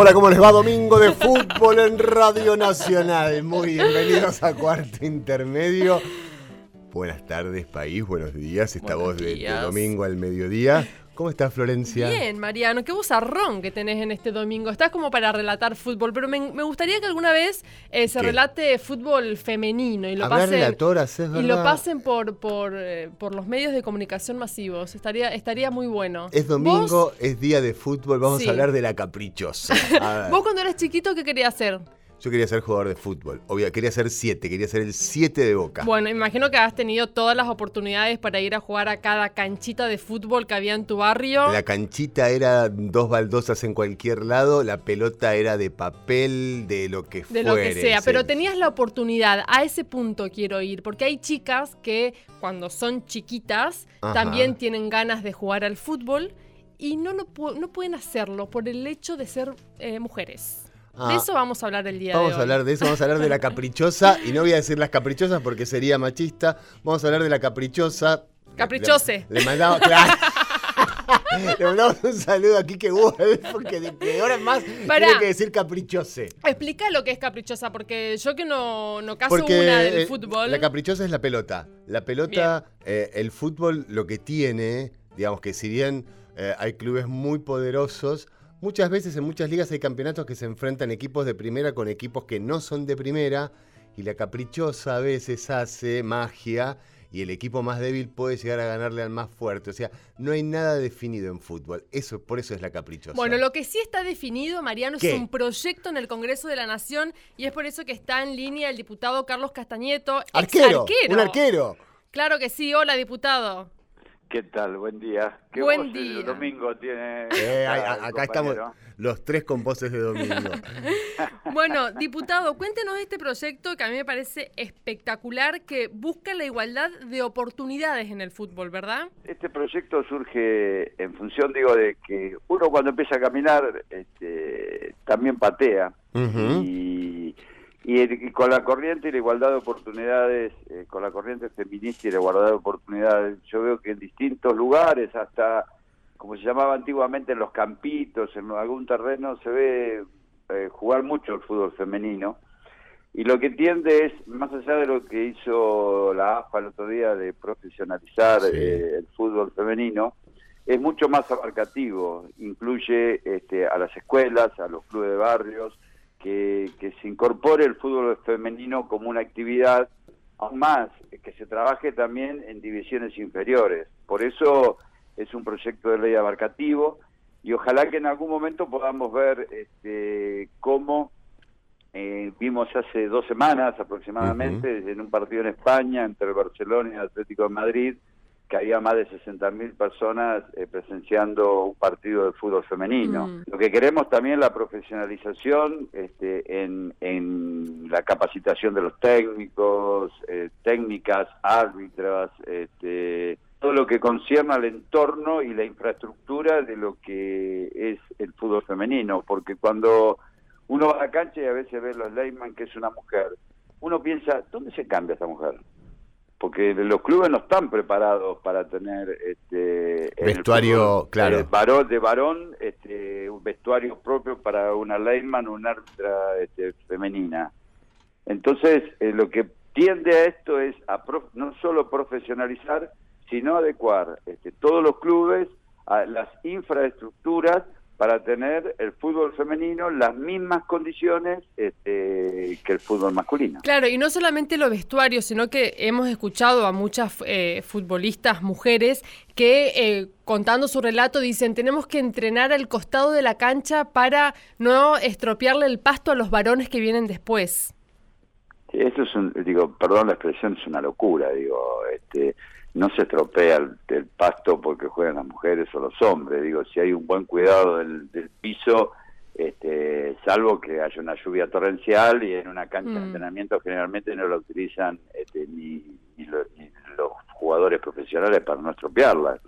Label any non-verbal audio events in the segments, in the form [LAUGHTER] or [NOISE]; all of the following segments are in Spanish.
Hola, ¿cómo les va? Domingo de fútbol en Radio Nacional. Muy bienvenidos a Cuarto Intermedio. Buenas tardes, país, buenos días. Esta Buenos voz de, domingo al mediodía. ¿Cómo estás, Florencia? Bien, Mariano, qué bozarrón que tenés en este domingo. Estás como para relatar fútbol, pero me, me gustaría que alguna vez eh, se ¿Qué? relate fútbol femenino y lo Hablar pasen, relatoras, es y lo pasen por, por, eh, por los medios de comunicación masivos. Estaría, estaría muy bueno. Es domingo, ¿Vos, es día de fútbol, vamos Sí. a hablar de la caprichosa. [LAUGHS] Vos cuando eras chiquito, ¿qué querías hacer? Yo quería ser jugador de fútbol. Obvio, quería ser siete, quería ser el siete de Boca. Bueno, imagino que has tenido todas las oportunidades para ir a jugar a cada canchita de fútbol que había en tu barrio. La canchita era dos baldosas en cualquier lado, la pelota era de papel, de lo que De lo que sea, pero tenías la oportunidad, a ese punto quiero ir, porque hay chicas que cuando son chiquitas Ajá. también tienen ganas de jugar al fútbol y no, lo no pueden hacerlo por el hecho de ser eh, mujeres. Ah, de eso vamos a hablar el día Vamos de a hoy. hablar de eso, vamos a hablar de la caprichosa, y no voy a decir las caprichosas porque sería machista. Vamos a hablar de la caprichosa. Caprichose. Le, le mandamos, claro. [LAUGHS] Le mandamos un saludo a Kike Wolf, porque de, de ahora en más Pará. tiene que decir caprichose. Explica lo que es caprichosa, porque yo que no, no caso Porque una del eh, fútbol. la caprichosa es la pelota. La pelota, eh, el fútbol lo que tiene, digamos que si bien eh, hay clubes muy poderosos, muchas veces en muchas ligas hay campeonatos que se enfrentan equipos de primera con equipos que no son de primera y la caprichosa a veces hace magia y el equipo más débil puede llegar a ganarle al más fuerte. O sea, no hay nada definido en fútbol. Eso, por eso es la caprichosa. Bueno, lo que sí está definido, Mariano, ¿Qué? es un proyecto en el Congreso de la Nación y es por eso que está en línea el diputado Carlos Castañeto. ex arquero, un arquero. Claro que sí, hola diputado. ¿Qué tal? Buen día. ¿Qué Buen día. domingo tiene? Eh, acá estamos los tres con voces de domingo. [LAUGHS] Bueno, diputado, cuéntenos este proyecto que a mí me parece espectacular, que busca la igualdad de oportunidades en el fútbol, ¿verdad? Este proyecto surge en función, digo, de que uno cuando empieza a caminar este, también patea. Ujú. y, y y con la corriente y la igualdad de oportunidades, eh, con la corriente feminista y la igualdad de oportunidades, yo veo que en distintos lugares, hasta como se llamaba antiguamente en los campitos, en algún terreno, se ve eh, jugar mucho el fútbol femenino. Y lo que tiende es, más allá de lo que hizo la AFA el otro día de profesionalizar Sí. eh, el fútbol femenino, es mucho más abarcativo. Incluye este, a las escuelas, a los clubes de barrios, que, que se incorpore el fútbol femenino como una actividad, aún más, que se trabaje también en divisiones inferiores. Por eso es un proyecto de ley abarcativo y ojalá que en algún momento podamos ver este, cómo eh, vimos hace dos semanas aproximadamente en un partido en España entre el Barcelona y el Atlético de Madrid que había más de 60.000 personas eh, presenciando un partido de fútbol femenino. Mm. Lo que queremos también es la profesionalización este, en, en la capacitación de los técnicos, eh, técnicas, árbitras, este, todo lo que concierne al entorno y la infraestructura de lo que es el fútbol femenino, porque cuando uno va a la cancha y a veces ve los Leyman que es una mujer, uno piensa, ¿dónde se cambia esa mujer? Porque los clubes no están preparados para tener este Vestuario, claro. eh, varón de varón, este, un vestuario propio para una Leyman o una árbitra este, femenina. Entonces, eh, lo que tiende a esto es a prof- no solo profesionalizar, sino adecuar este, todos los clubes a las infraestructuras para tener el fútbol femenino las mismas condiciones este, que el fútbol masculino. Claro, y no solamente los vestuarios, sino que hemos escuchado a muchas eh, futbolistas mujeres que eh, contando su relato dicen tenemos que entrenar al costado de la cancha para no estropearle el pasto a los varones que vienen después. Eso es un, digo, perdón la expresión, es una locura, digo, este, no se estropea el, el pasto porque juegan las mujeres o los hombres, digo, si hay un buen cuidado del, del piso, este, salvo que haya una lluvia torrencial y en una cancha de Mm. entrenamiento generalmente no la utilizan este, ni, ni lo- ni los jugadores profesionales para no estropearla.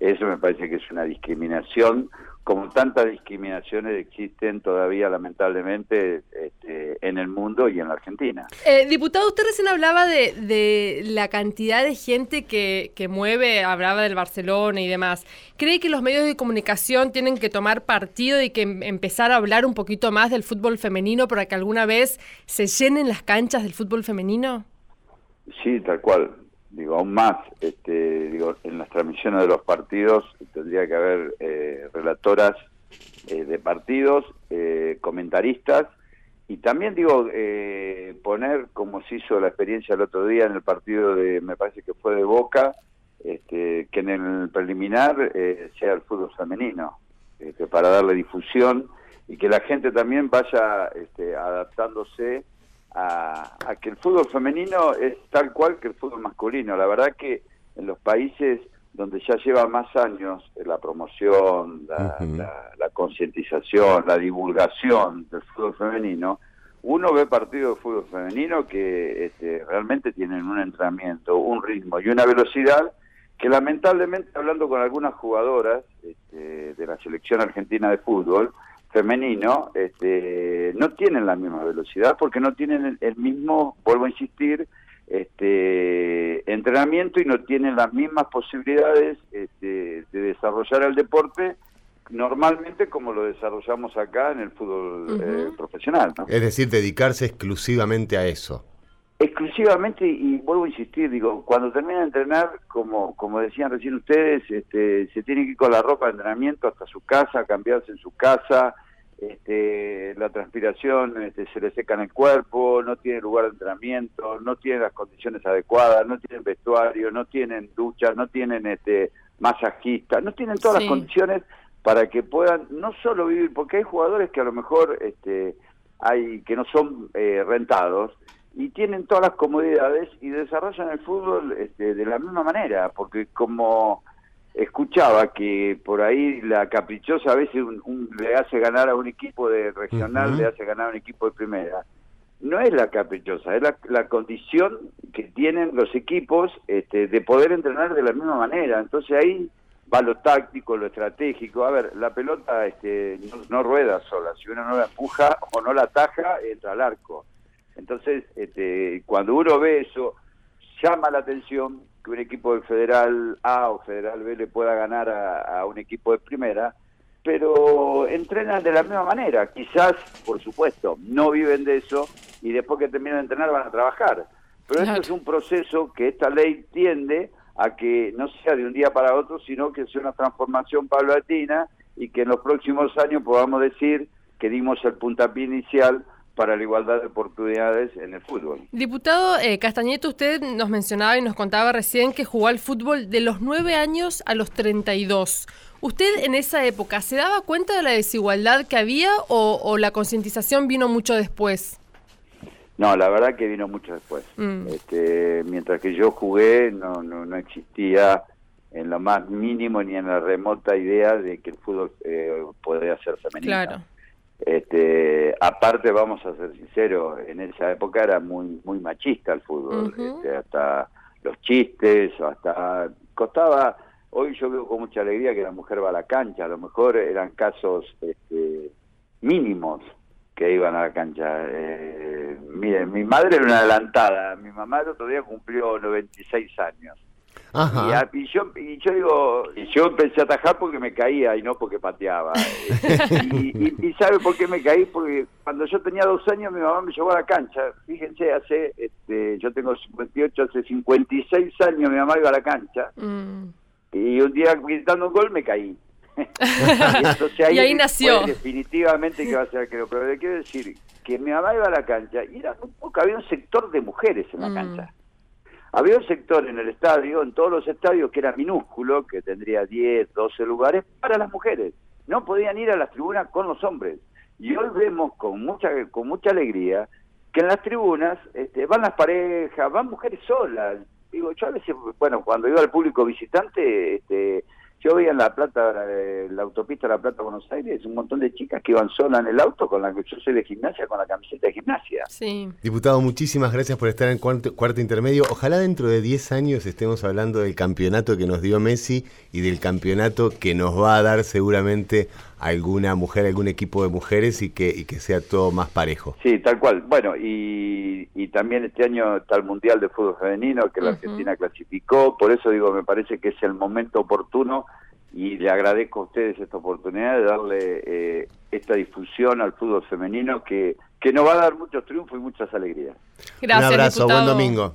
Eso me parece que es una discriminación, como tantas discriminaciones existen todavía lamentablemente este, en el mundo y en la Argentina. Eh, diputado, usted recién hablaba de, de la cantidad de gente que, que mueve, hablaba del Barcelona y demás. ¿Cree que los medios de comunicación tienen que tomar partido y que em- empezar a hablar un poquito más del fútbol femenino para que alguna vez se llenen las canchas del fútbol femenino? Sí, tal cual. Digo, aún más, este, digo, en las transmisiones de los partidos tendría que haber eh, relatoras eh, de partidos, eh, comentaristas y también digo eh, poner como se hizo la experiencia el otro día en el partido de, me parece que fue de Boca, este, que en el preliminar eh, sea el fútbol femenino, este, para darle difusión y que la gente también vaya este, adaptándose a, a que el fútbol femenino es tal cual que el fútbol masculino. La verdad que en los países donde ya lleva más años eh, la promoción, la, Ujú. la- la concientización, la divulgación del fútbol femenino, uno ve partidos de fútbol femenino que este, realmente tienen un entrenamiento, un ritmo y una velocidad que lamentablemente hablando con algunas jugadoras este, de la selección argentina de fútbol femenino, este, no tienen la misma velocidad porque no tienen el, el mismo, vuelvo a insistir, este, entrenamiento y no tienen las mismas posibilidades este, de desarrollar el deporte normalmente como lo desarrollamos acá en el fútbol eh, profesional. ¿no? Es decir, dedicarse exclusivamente a eso. Exclusivamente, y vuelvo a insistir, digo, cuando termina de entrenar, como, como decían recién ustedes, este, se tiene que ir con la ropa de entrenamiento hasta su casa, cambiarse en su casa, este, la transpiración este, se le seca en el cuerpo, no tiene lugar de entrenamiento, no tienen las condiciones adecuadas, no tienen vestuario, no tienen duchas, no tienen este, masajistas, no tienen todas Sí. las condiciones para que puedan no solo vivir, porque hay jugadores que a lo mejor este, hay que no son eh, rentados y tienen todas las comodidades y desarrollan el fútbol este, de la misma manera, porque como escuchaba que por ahí la caprichosa a veces un- un- le hace ganar a un equipo de regional, le hace ganar a un equipo de primera. No es la caprichosa, es la, la condición que tienen los equipos este, de poder entrenar de la misma manera. Entonces ahí va lo táctico, lo estratégico. A ver, la pelota este, no, no rueda sola. Si uno no la empuja o no la ataja, entra al arco. Entonces, este, cuando uno ve eso, llama la atención que un equipo de Federal A o Federal B le pueda ganar a, a un equipo de primera, pero entrenan de la misma manera. Quizás, por supuesto, no viven de eso y después que terminan de entrenar van a trabajar. Pero esto es un proceso que esta ley tiende a que no sea de un día para otro, sino que sea una transformación paulatina y que en los próximos años podamos decir que dimos el puntapié inicial para la igualdad de oportunidades en el fútbol. Diputado eh, Castañeto, usted nos mencionaba y nos contaba recién que jugó al fútbol de los 9 años a los 32. ¿Usted en esa época se daba cuenta de la desigualdad que había o, o la concientización vino mucho después? No, la verdad que vino mucho después. Mm. Este, mientras que yo jugué, no, no, no existía en lo más mínimo ni en la remota idea de que el fútbol eh, podría ser femenino. Claro. Este, aparte, vamos a ser sinceros, en esa época era muy muy machista el fútbol, este, hasta los chistes, hasta costaba. Hoy yo veo con mucha alegría que la mujer va a la cancha, a lo mejor eran casos este, mínimos que iban a la cancha. Eh, miren, mi madre era una adelantada, mi mamá el otro día cumplió 96 años. Y, a- y yo, y yo digo, yo empecé a atajar porque me caía y no porque pateaba. [LAUGHS] y, y- y ¿sabe por qué me caí? Porque cuando yo tenía dos años mi mamá me llevó a la cancha. Fíjense, hace, este, yo tengo 58, hace 56 años mi mamá iba a la cancha Mm. y un día gritando un gol me caí. [LAUGHS] y, entonces Y ahí nació. definitivamente que va a ser creo. Pero le quiero decir que mi mamá iba a la cancha y era un poco, había un sector de mujeres en la Mm. cancha. Había un sector en el estadio, en todos los estadios, que era minúsculo, que tendría 10, 12 lugares para las mujeres. No podían ir a las tribunas con los hombres. Y hoy vemos con mucha con mucha alegría que en las tribunas este, van las parejas, van mujeres solas. Digo, yo a veces, bueno, cuando iba al público visitante, este, yo veía en La Plata, eh, la autopista La Plata Buenos Aires, un montón de chicas que iban solas en el auto con la que yo soy de gimnasia, con la camiseta de gimnasia. Sí. Diputado, muchísimas gracias por estar en cuarto, cuarto intermedio. Ojalá dentro de 10 años estemos hablando del campeonato que nos dio Messi y del campeonato que nos va a dar seguramente alguna mujer, algún equipo de mujeres y que, y que sea todo más parejo. Sí, tal cual. Bueno, y, y también este año está el Mundial de Fútbol Femenino que la. Argentina clasificó, por eso digo, me parece que es el momento oportuno y le agradezco a ustedes esta oportunidad de darle eh, esta difusión al fútbol femenino que, que nos va a dar muchos triunfos y muchas alegrías. Gracias, un abrazo, diputado. buen domingo.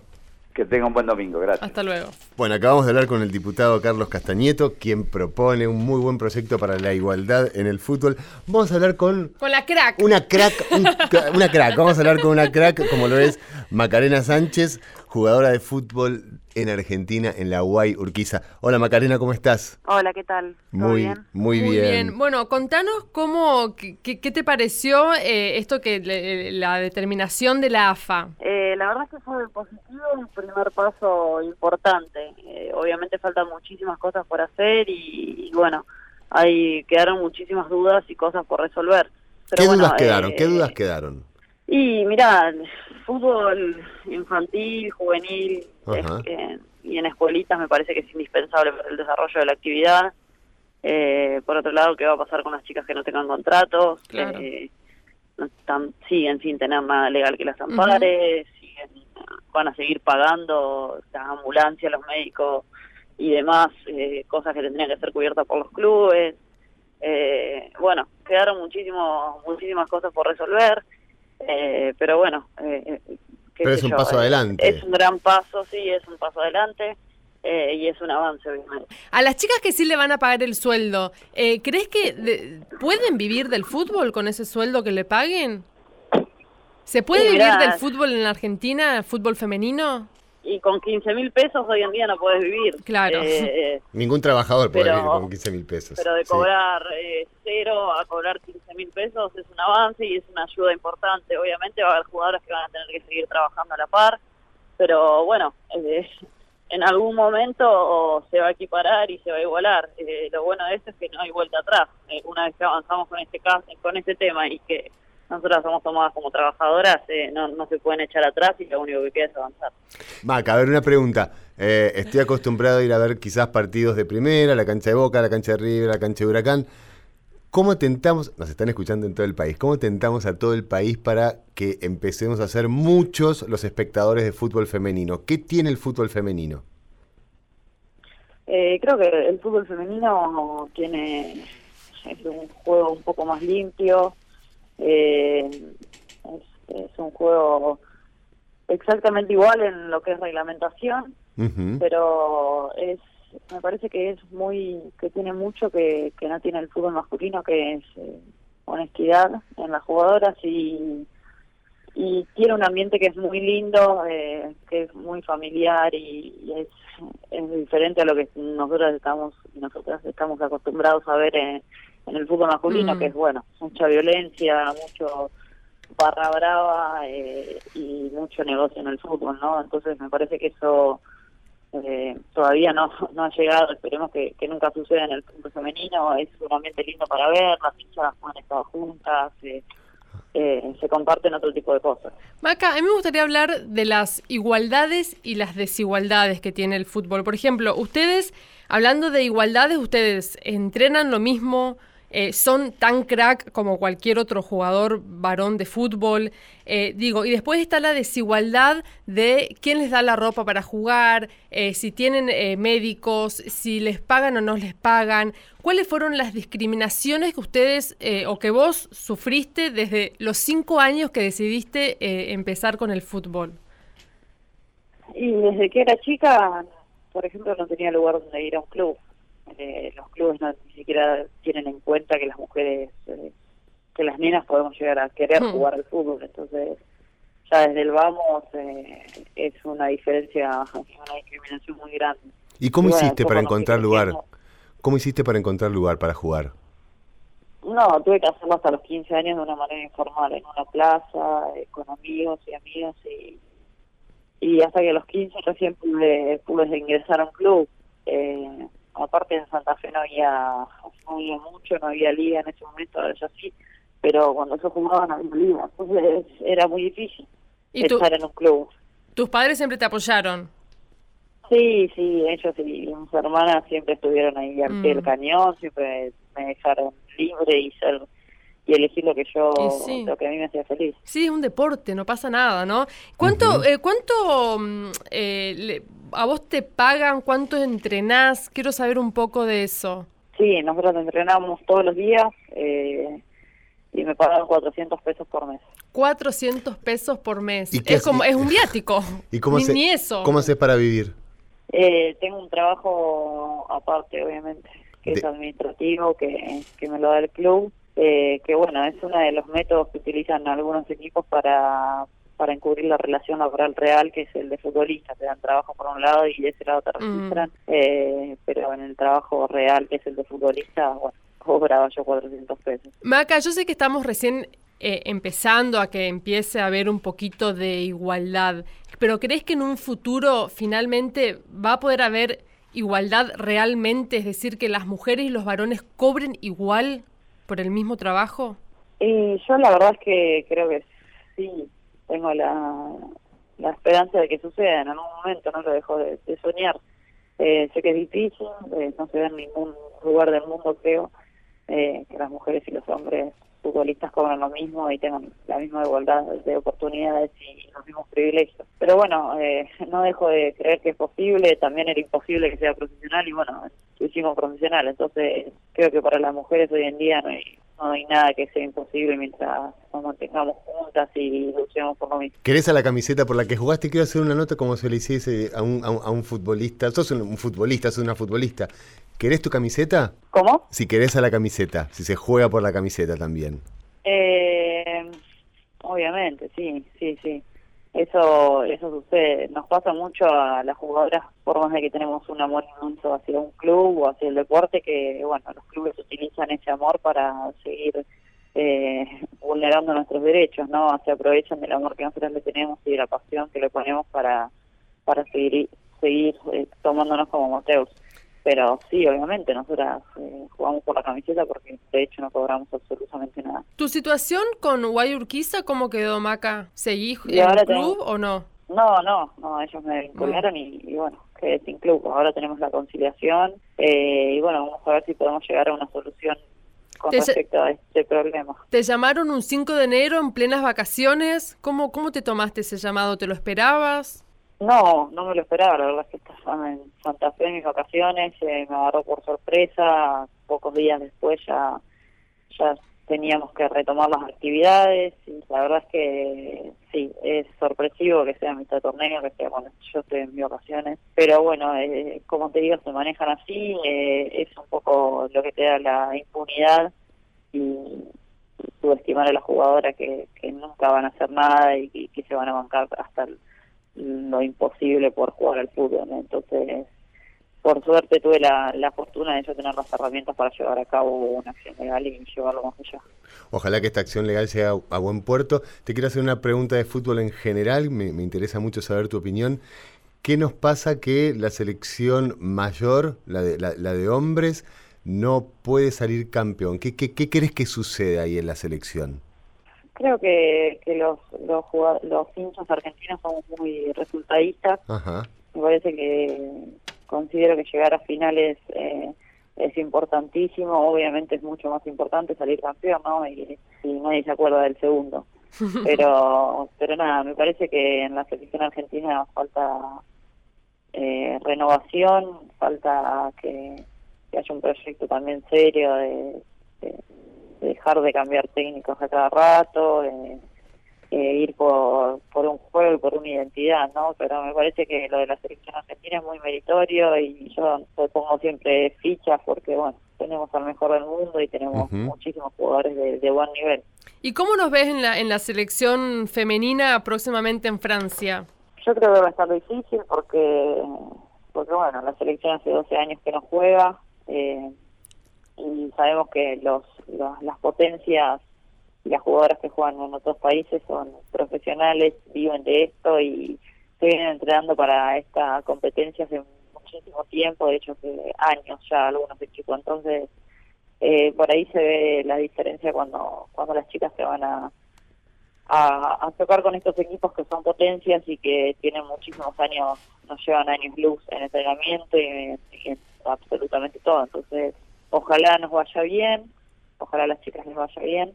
Que tengan un buen domingo, gracias. Hasta luego. Bueno, acabamos de hablar con el diputado Carlos Castañeto, quien propone un muy buen proyecto para la igualdad en el fútbol. Vamos a hablar con Con la crack. una crack, un cra- una crack. Vamos a hablar con una crack, como lo es Macarena Sánchez, jugadora de fútbol en Argentina, en la UAI Urquiza. Hola Macarena, ¿cómo estás? Hola, ¿qué tal? ¿Todo Muy, bien? muy, bien. Bueno, contanos cómo, qué, qué- qué te pareció eh, esto que le- la determinación de la AFA. Eh, la verdad es que fue positivo, un primer paso importante. Eh, obviamente faltan muchísimas cosas por hacer y, y bueno, ahí quedaron muchísimas dudas y cosas por resolver. Pero ¿Qué bueno, dudas quedaron? eh, ¿Qué dudas quedaron? Y mira, fútbol infantil, juvenil Ajá. es que- y en escuelitas me parece que es indispensable para el desarrollo de la actividad. Eh, por otro lado, ¿qué va a pasar con las chicas que no tengan contratos? Claro. Eh, no están- siguen sin tener nada legal que las ampare, siguen, van a seguir pagando las ambulancias, los médicos y demás, eh, cosas que tendrían que ser cubiertas por los clubes. Eh, bueno, quedaron muchísimo, muchísimas cosas por resolver, eh, pero bueno. eh, eh, qué Pero sé es un yo, paso eh, adelante. Es un gran paso, sí, es un paso adelante eh, y es un avance, obviamente. A las chicas que sí le van a pagar el sueldo, eh, ¿crees que de- pueden vivir del fútbol con ese sueldo que le paguen? ¿Se puede Sí, vivir mirá. del fútbol en la Argentina, fútbol femenino? Y con 15 mil pesos hoy en día no puedes vivir. Claro. Eh, Ningún trabajador puede pero- vivir con 15 mil pesos. pero de Sí. cobrar eh, cero a cobrar 15 mil pesos es un avance y es una ayuda importante. Obviamente va a haber jugadores que van a tener que seguir trabajando a la par, pero bueno, eh, en algún momento se va a equiparar y se va a igualar. Eh, lo bueno de esto es que no hay vuelta atrás. Eh, una vez que avanzamos con este caso, con este tema y que nosotras somos tomadas como trabajadoras, eh, no, no se pueden echar atrás y lo único que queda es avanzar. Maca, a ver, una pregunta. Eh, estoy acostumbrado a ir a ver quizás partidos de primera, la cancha de Boca, la cancha de River, la cancha de Huracán. ¿Cómo tentamos, nos están escuchando en todo el país, cómo tentamos a todo el país para que empecemos a ser muchos los espectadores de fútbol femenino? ¿Qué tiene el fútbol femenino? Eh, creo que el fútbol femenino tiene es un juego un poco más limpio, eh, es, es un juego exactamente igual en lo que es reglamentación, pero es me parece que es muy que tiene mucho que, que no tiene el fútbol masculino, que es eh, honestidad en las jugadoras y y tiene un ambiente que es muy lindo, eh, que es muy familiar y, y es, es diferente a lo que nosotros estamos nosotras estamos acostumbrados a ver en, en el fútbol masculino, Mm. que es bueno, mucha violencia, mucho barra brava eh, y mucho negocio en el fútbol, ¿no? Entonces me parece que eso eh, todavía no, [LAUGHS] no ha llegado, esperemos que, que nunca suceda en el fútbol femenino, es un ambiente lindo para ver, las hinchas han estado juntas, eh, eh, se comparten otro tipo de cosas. Maca, a mí me gustaría hablar de las igualdades y las desigualdades que tiene el fútbol. Por ejemplo, ustedes, hablando de igualdades, ustedes entrenan lo mismo, eh, son tan crack como cualquier otro jugador varón de fútbol. eh, digo, y después está la desigualdad de quién les da la ropa para jugar, eh, si tienen eh, médicos, si les pagan o no les pagan. ¿Cuáles fueron las discriminaciones que ustedes o que vos sufriste desde los cinco años que decidiste empezar con el fútbol? Y desde que era chica, por ejemplo, no tenía lugar donde ir a un club. Eh, los clubes no, ni siquiera tienen en cuenta que las mujeres, eh, que las nenas podemos llegar a querer Hmm. jugar al fútbol. Entonces, ya desde el vamos eh, es una diferencia, una discriminación muy grande. ¿Y cómo Y bueno, hiciste para encontrar lugar? ¿Cómo hiciste para encontrar lugar para jugar? No, tuve que hacerlo hasta los 15 años de una manera informal, en una plaza, eh, con amigos y amigas, y, y hasta que a los 15 recién pude, pude ingresar a un club. Eh, aparte en Santa Fe no había, no había mucho, no había liga en ese momento, ahora ya sí, pero cuando yo jugaba no había liga, entonces era muy difícil ¿Y tú- estar en un club. tus padres siempre te apoyaron. Sí, sí, ellos y mis hermanas siempre estuvieron ahí al pie Mm. del cañón, siempre me dejaron libre y ser y elegir lo que yo, sí. lo que a mí me hacía feliz. Sí, es un deporte, no pasa nada, ¿no? ¿Cuánto, eh, cuánto mm, eh, le- a vos te pagan? ¿Cuánto entrenás? Quiero saber un poco de eso. Sí, nosotros entrenamos todos los días eh, y me pagaban 400 pesos por mes. 400 pesos por mes. ¿Y qué Es como es un [LAUGHS] viático. ¿Y cómo ni, se, ni eso. ¿Cómo haces para vivir? Eh, tengo un trabajo aparte, obviamente, que es administrativo, que, que me lo da el club, eh, que bueno, es uno de los métodos que utilizan algunos equipos para, para encubrir la relación laboral real, que es el de futbolista. Te dan trabajo por un lado y de ese lado te Mm. registran, eh, pero en el trabajo real, que es el de futbolista, bueno, cobraba yo 400 pesos. Maca, yo sé que estamos recién eh, empezando a que empiece a haber un poquito de igualdad, pero ¿crees que en un futuro finalmente va a poder haber igualdad realmente? Es decir, que las mujeres y los varones cobren igual por el mismo trabajo. Y yo la verdad es que creo que sí, tengo la, la esperanza de que suceda en algún momento, no lo dejo de, soñar. Eh, sé que es difícil, eh, no se ve en ningún lugar del mundo, creo, eh, que las mujeres y los hombres futbolistas cobran lo mismo y tengan la misma igualdad de oportunidades y los mismos privilegios. Pero bueno, eh, [LAUGHS] no dejo de creer que es posible, también era imposible que sea profesional y bueno, lo hicimos profesional, entonces creo que para las mujeres hoy en día no hay, no hay nada que sea imposible mientras nos mantengamos juntas y luchemos por lo mismo. ¿Querés a la camiseta por la que jugaste? Quiero hacer una nota como se le hiciese a un, a un, a un futbolista. Sos un, un futbolista, sos una futbolista. ¿Querés tu camiseta? ¿Cómo? Si querés a la camiseta, si se juega por la camiseta también. Eh, obviamente, sí, sí, sí. Eso, eso sucede. Nos pasa mucho a las jugadoras, por más de que tenemos un amor inmenso hacia un club o hacia el deporte, que bueno, los clubes utilizan ese amor para seguir eh, vulnerando nuestros derechos, ¿no? Se aprovechan del amor que nosotros le tenemos y de la pasión que le ponemos para, para seguir, seguir eh, tomándonos como moteos. Pero sí, obviamente, nosotras eh, jugamos por la camiseta porque de hecho no cobramos absolutamente nada. ¿Tu situación con Guay Urquiza cómo quedó, Maca? ¿Seguís Y en ahora el club o no? No, no, no, ellos me vincularon y, y bueno, quedé sin club. Ahora tenemos la conciliación eh, y bueno, vamos a ver si podemos llegar a una solución con Te respecto a este problema. ¿Te llamaron un 5 de enero en plenas vacaciones? ¿Cómo, cómo te tomaste ese llamado? ¿Te lo esperabas? No, no me lo esperaba, la verdad es que estaba en Santa en mis vacaciones, eh, me agarró por sorpresa, pocos días después ya, ya teníamos que retomar las actividades y la verdad es que sí, es sorpresivo que sea mitad torneo, que sea cuando yo estoy en mis vacaciones, pero bueno, eh, como te digo, se manejan así, eh, es un poco lo que te da la impunidad y, y subestimar a la jugadora que, que nunca van a hacer nada y, y que se van a bancar hasta el lo imposible por jugar al fútbol. Entonces, por suerte tuve la, la fortuna de yo tener las herramientas para llevar a cabo una acción legal y llevarlo más allá. Ojalá que esta acción legal llegue a, a buen puerto. Te quiero hacer una pregunta de fútbol en general, me, me interesa mucho saber tu opinión. ¿Qué nos pasa que la selección mayor, la de, la, la de hombres, no puede salir campeón? ¿Qué, qué, qué crees que sucede ahí en la selección? Creo que, que los, los, los hinchas argentinos somos muy resultadistas. Ajá. Me parece que considero que llegar a finales eh, es importantísimo. Obviamente es mucho más importante salir campeón, ¿no? Y, y nadie se acuerda del segundo. [LAUGHS] Pero, pero nada, me parece que en la selección argentina falta eh, renovación, falta que, que haya un proyecto también serio de dejar de cambiar técnicos a cada rato, eh, ir por, por un juego y por una identidad, ¿no? Pero me parece que lo de la selección argentina es muy meritorio y yo le pongo siempre fichas porque, bueno, tenemos al mejor del mundo y tenemos muchísimos jugadores de, de buen nivel. ¿Y cómo nos ves en la, en la selección femenina próximamente en Francia? Yo creo que va a estar difícil porque, porque bueno, la selección hace 12 años que no juega eh, y sabemos que los, las potencias y las jugadoras que juegan en otros países son profesionales, viven de esto y se vienen entrenando para esta competencia hace muchísimo tiempo, de hecho hace años ya algunos equipos, entonces eh, por ahí se ve la diferencia cuando cuando las chicas se van a, a, tocar con estos equipos que son potencias y que tienen muchísimos años, nos llevan años luz en entrenamiento y, y en absolutamente todo, entonces ojalá nos vaya bien, ojalá a las chicas les vaya bien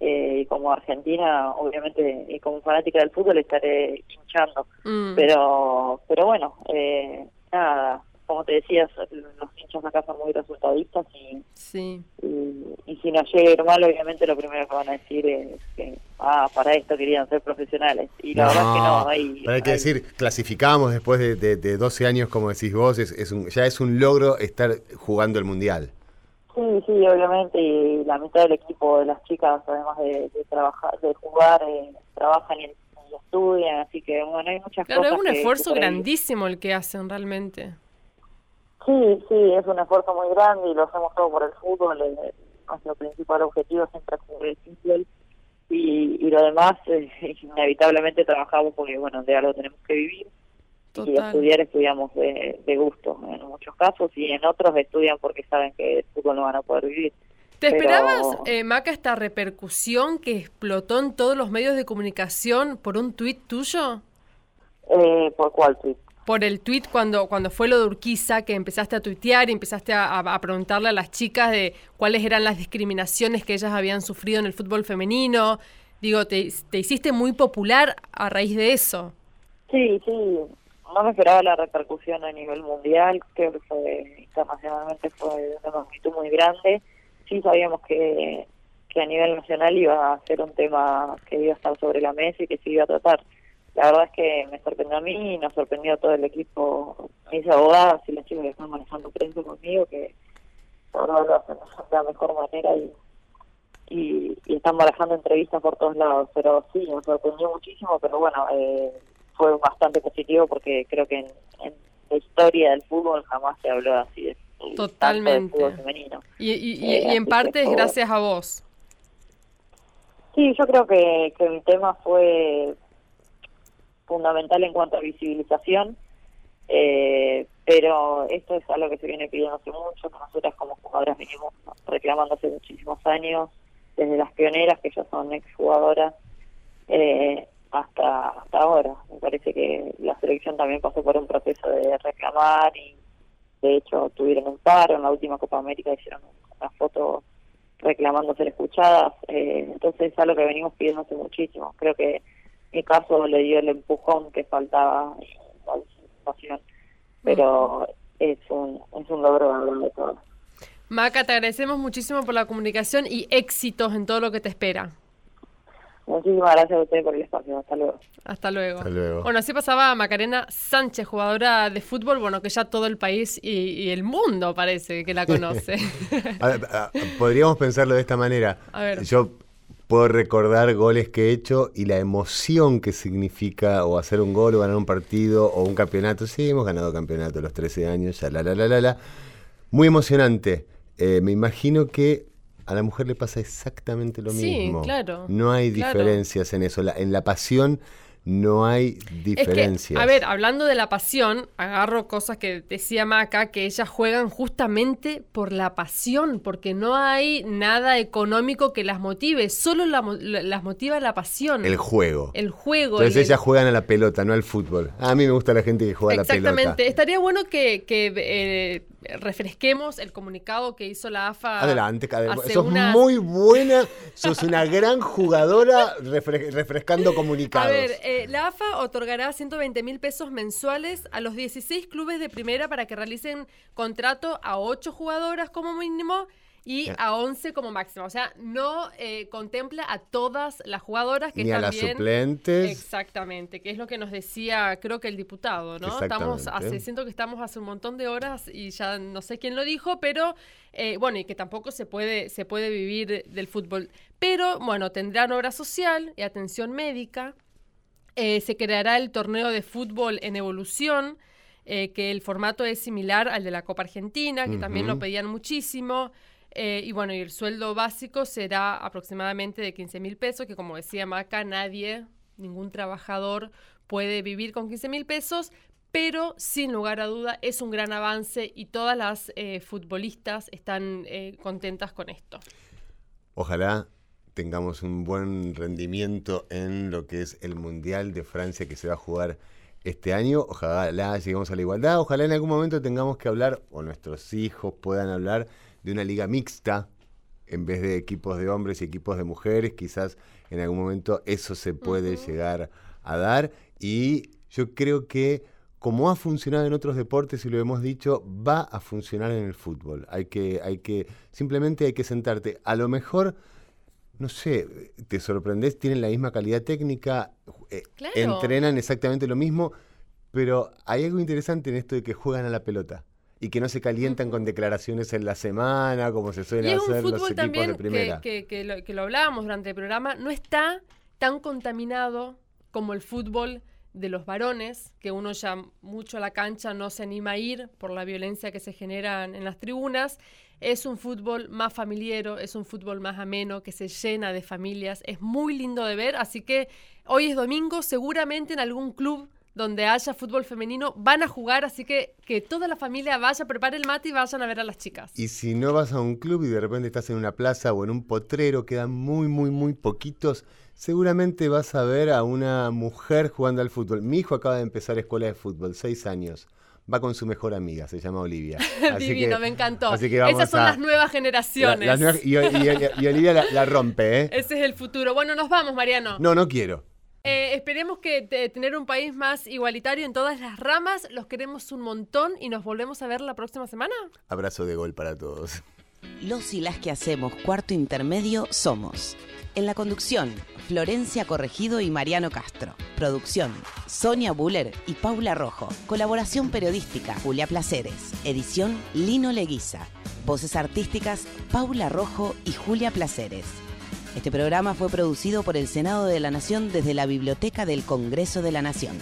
eh, y como argentina, obviamente, y como fanática del fútbol estaré hinchando. Mm. Pero, pero bueno, eh, nada, como te decías, los hinchas acá son muy resultadistas y, sí. y, si nos llega a ir mal, obviamente lo primero que van a decir es que, ah, para esto querían ser profesionales. Y la verdad es que no, hay... hay que decir, clasificamos después de, de, 12 años, como decís vos, es, es un, ya es un logro estar jugando el Mundial. Sí, sí, obviamente, y la mitad del equipo de las chicas, además de, trabajar, de jugar, eh, trabajan y, estudian, así que bueno, hay muchas claro, cosas. Claro, es un esfuerzo grandísimo el que hacen realmente. Sí, sí, es un esfuerzo muy grande y lo hacemos todo por el fútbol. Eh, nuestro principal objetivo siempre es jugar el fútbol y, y lo demás, eh, [LAUGHS] inevitablemente trabajamos porque, bueno, de algo tenemos que vivir y estudiar estudiamos de, gusto en muchos casos y en otros estudian porque saben que el fútbol no van a poder vivir. ¿Te esperabas, eh, Maca, esta repercusión que explotó en todos los medios de comunicación por un tuit tuyo? Eh, ¿Por cuál tuit? Por el tuit cuando, cuando fue lo de Urquiza, que empezaste a tuitear y empezaste a, preguntarle a las chicas de cuáles eran las discriminaciones que ellas habían sufrido en el fútbol femenino. Digo, te, te hiciste muy popular a raíz de eso. Sí, sí no me esperaba la repercusión a nivel mundial, creo que fue internacionalmente fue de una magnitud muy grande. Sí sabíamos que, que a nivel nacional iba a ser un tema que iba a estar sobre la mesa y que se iba a tratar. La verdad es que me sorprendió a mí y nos sorprendió a todo el equipo, mis abogadas y las chicas que están manejando prensa conmigo, que ahora lo hacen de la mejor manera y, y, y están manejando entrevistas por todos lados. Pero sí, me sorprendió muchísimo, pero bueno, eh, fue bastante positivo porque creo que en, la historia del fútbol jamás se habló así de Totalmente. fútbol femenino. Y, y, eh, en parte es gracias a vos. Sí, yo creo que, que mi tema fue fundamental en cuanto a visibilización, eh, pero esto es algo que se viene pidiendo hace mucho, que nosotras como jugadoras venimos reclamando hace muchísimos años, desde las pioneras, que ya son exjugadoras, eh, hasta hasta ahora. Me parece que la selección también pasó por un proceso de reclamar y de hecho tuvieron un paro en la última Copa América hicieron una foto reclamando ser escuchadas. Eh, entonces es algo que venimos pidiendo hace muchísimo. Creo que mi caso le dio el empujón que faltaba en la situación, pero es un, es un logro de todo. Maca, te agradecemos muchísimo por la comunicación y éxitos en todo lo que te espera. Muchísimas gracias a ustedes por el espacio. Hasta luego. Hasta luego. Bueno, así pasaba Macarena Sánchez, jugadora de fútbol, bueno, que ya todo el país y, el mundo parece que la conoce. [LAUGHS] podríamos pensarlo de esta manera. Yo puedo recordar goles que he hecho y la emoción que significa o hacer un gol o ganar un partido o un campeonato. Sí, hemos ganado campeonato a los 13 años, ya la, la, la, la, la. Muy emocionante. Eh, me imagino que a la mujer le pasa exactamente lo mismo. Sí, claro. No hay diferencias en eso. en la pasión no hay diferencias. a ver, hablando de la pasión, agarro cosas que decía Maca, que ellas juegan justamente por la pasión, porque no hay nada económico que las motive, solo las motiva la pasión. El juego. El juego. Entonces ellas juegan a la pelota, no al fútbol. A mí me gusta la gente que juega a la pelota. Exactamente. Estaría bueno que, eh, refresquemos el comunicado que hizo la AFA. Adelante, sos muy buena, sos una gran jugadora refrescando comunicados. A ver, eh, la AFA otorgará 120 mil pesos mensuales a los 16 clubes de primera para que realicen contrato a 8 jugadoras como mínimo y a 11 como máximo. O sea, no eh, contempla a todas las jugadoras que Ni a las suplentes. Exactamente, que es lo que nos decía, creo que el diputado, ¿no? Estamos hace, siento que estamos hace un montón de horas y ya no sé quién lo dijo, pero eh, bueno, y que tampoco se puede, se puede vivir del fútbol. Pero bueno, tendrán obra social y atención médica. Eh, se creará el torneo de fútbol en evolución. que el formato es similar al de la Copa Argentina, que también lo pedían muchísimo. Eh, y bueno, y el sueldo básico será aproximadamente de 15 mil pesos, que como decía Maca, nadie, ningún trabajador puede vivir con 15 mil pesos, pero sin lugar a duda es un gran avance y todas las eh, futbolistas están eh, contentas con esto. Ojalá tengamos un buen rendimiento en lo que es el Mundial de Francia que se va a jugar este año. Ojalá lleguemos a la igualdad. Ojalá en algún momento tengamos que hablar, o nuestros hijos puedan hablar, de una liga mixta en vez de equipos de hombres y equipos de mujeres. Quizás en algún momento eso se puede llegar a dar. Y yo creo que como ha funcionado en otros deportes y lo hemos dicho, va a funcionar en el fútbol. Hay que, hay que, simplemente hay que sentarte. A lo mejor, no sé, te sorprendes, tienen la misma calidad técnica, eh, entrenan exactamente lo mismo, pero hay algo interesante en esto de que juegan a la pelota y que no se calientan con declaraciones en la semana, como se suele hacer los equipos también de primera. Que, que, lo, que lo hablábamos durante el programa, no está tan contaminado como el fútbol de los varones, que uno ya mucho a la cancha no se anima a ir por la violencia que se genera en las tribunas. Es un fútbol más familiero, es un fútbol más ameno, que se llena de familias. Es muy lindo de ver, así que hoy es domingo, seguramente en algún club donde haya fútbol femenino van a jugar, así que que toda la familia vaya, prepare el mate y vayan a ver a las chicas. Y si no vas a un club y de repente estás en una plaza o en un potrero, quedan muy, muy, muy poquitos seguramente vas a ver a una mujer jugando al fútbol. Mi hijo acaba de empezar escuela de fútbol, seis años. Va con su mejor amiga, se llama Olivia. [LAUGHS] Divino, me encantó. Esas son las nuevas generaciones. y, Olivia la, rompe, ¿eh? Ese es el futuro. Bueno, nos vamos, Mariano. No, no quiero. Eh, esperemos que tener un país más igualitario en todas las ramas. Los queremos un montón y nos volvemos a ver la próxima semana. Abrazo de gol para todos. Los y las que hacemos cuarto intermedio somos. En la conducción, Florencia Corregido y Mariano Castro. Producción, Sonia Buller y Paula Rojo. Colaboración periodística, Julia Placeres. Edición, Lino Leguiza. Voces artísticas, Paula Rojo y Julia Placeres. Este programa fue producido por el Senado de la Nación desde la Biblioteca del Congreso de la Nación.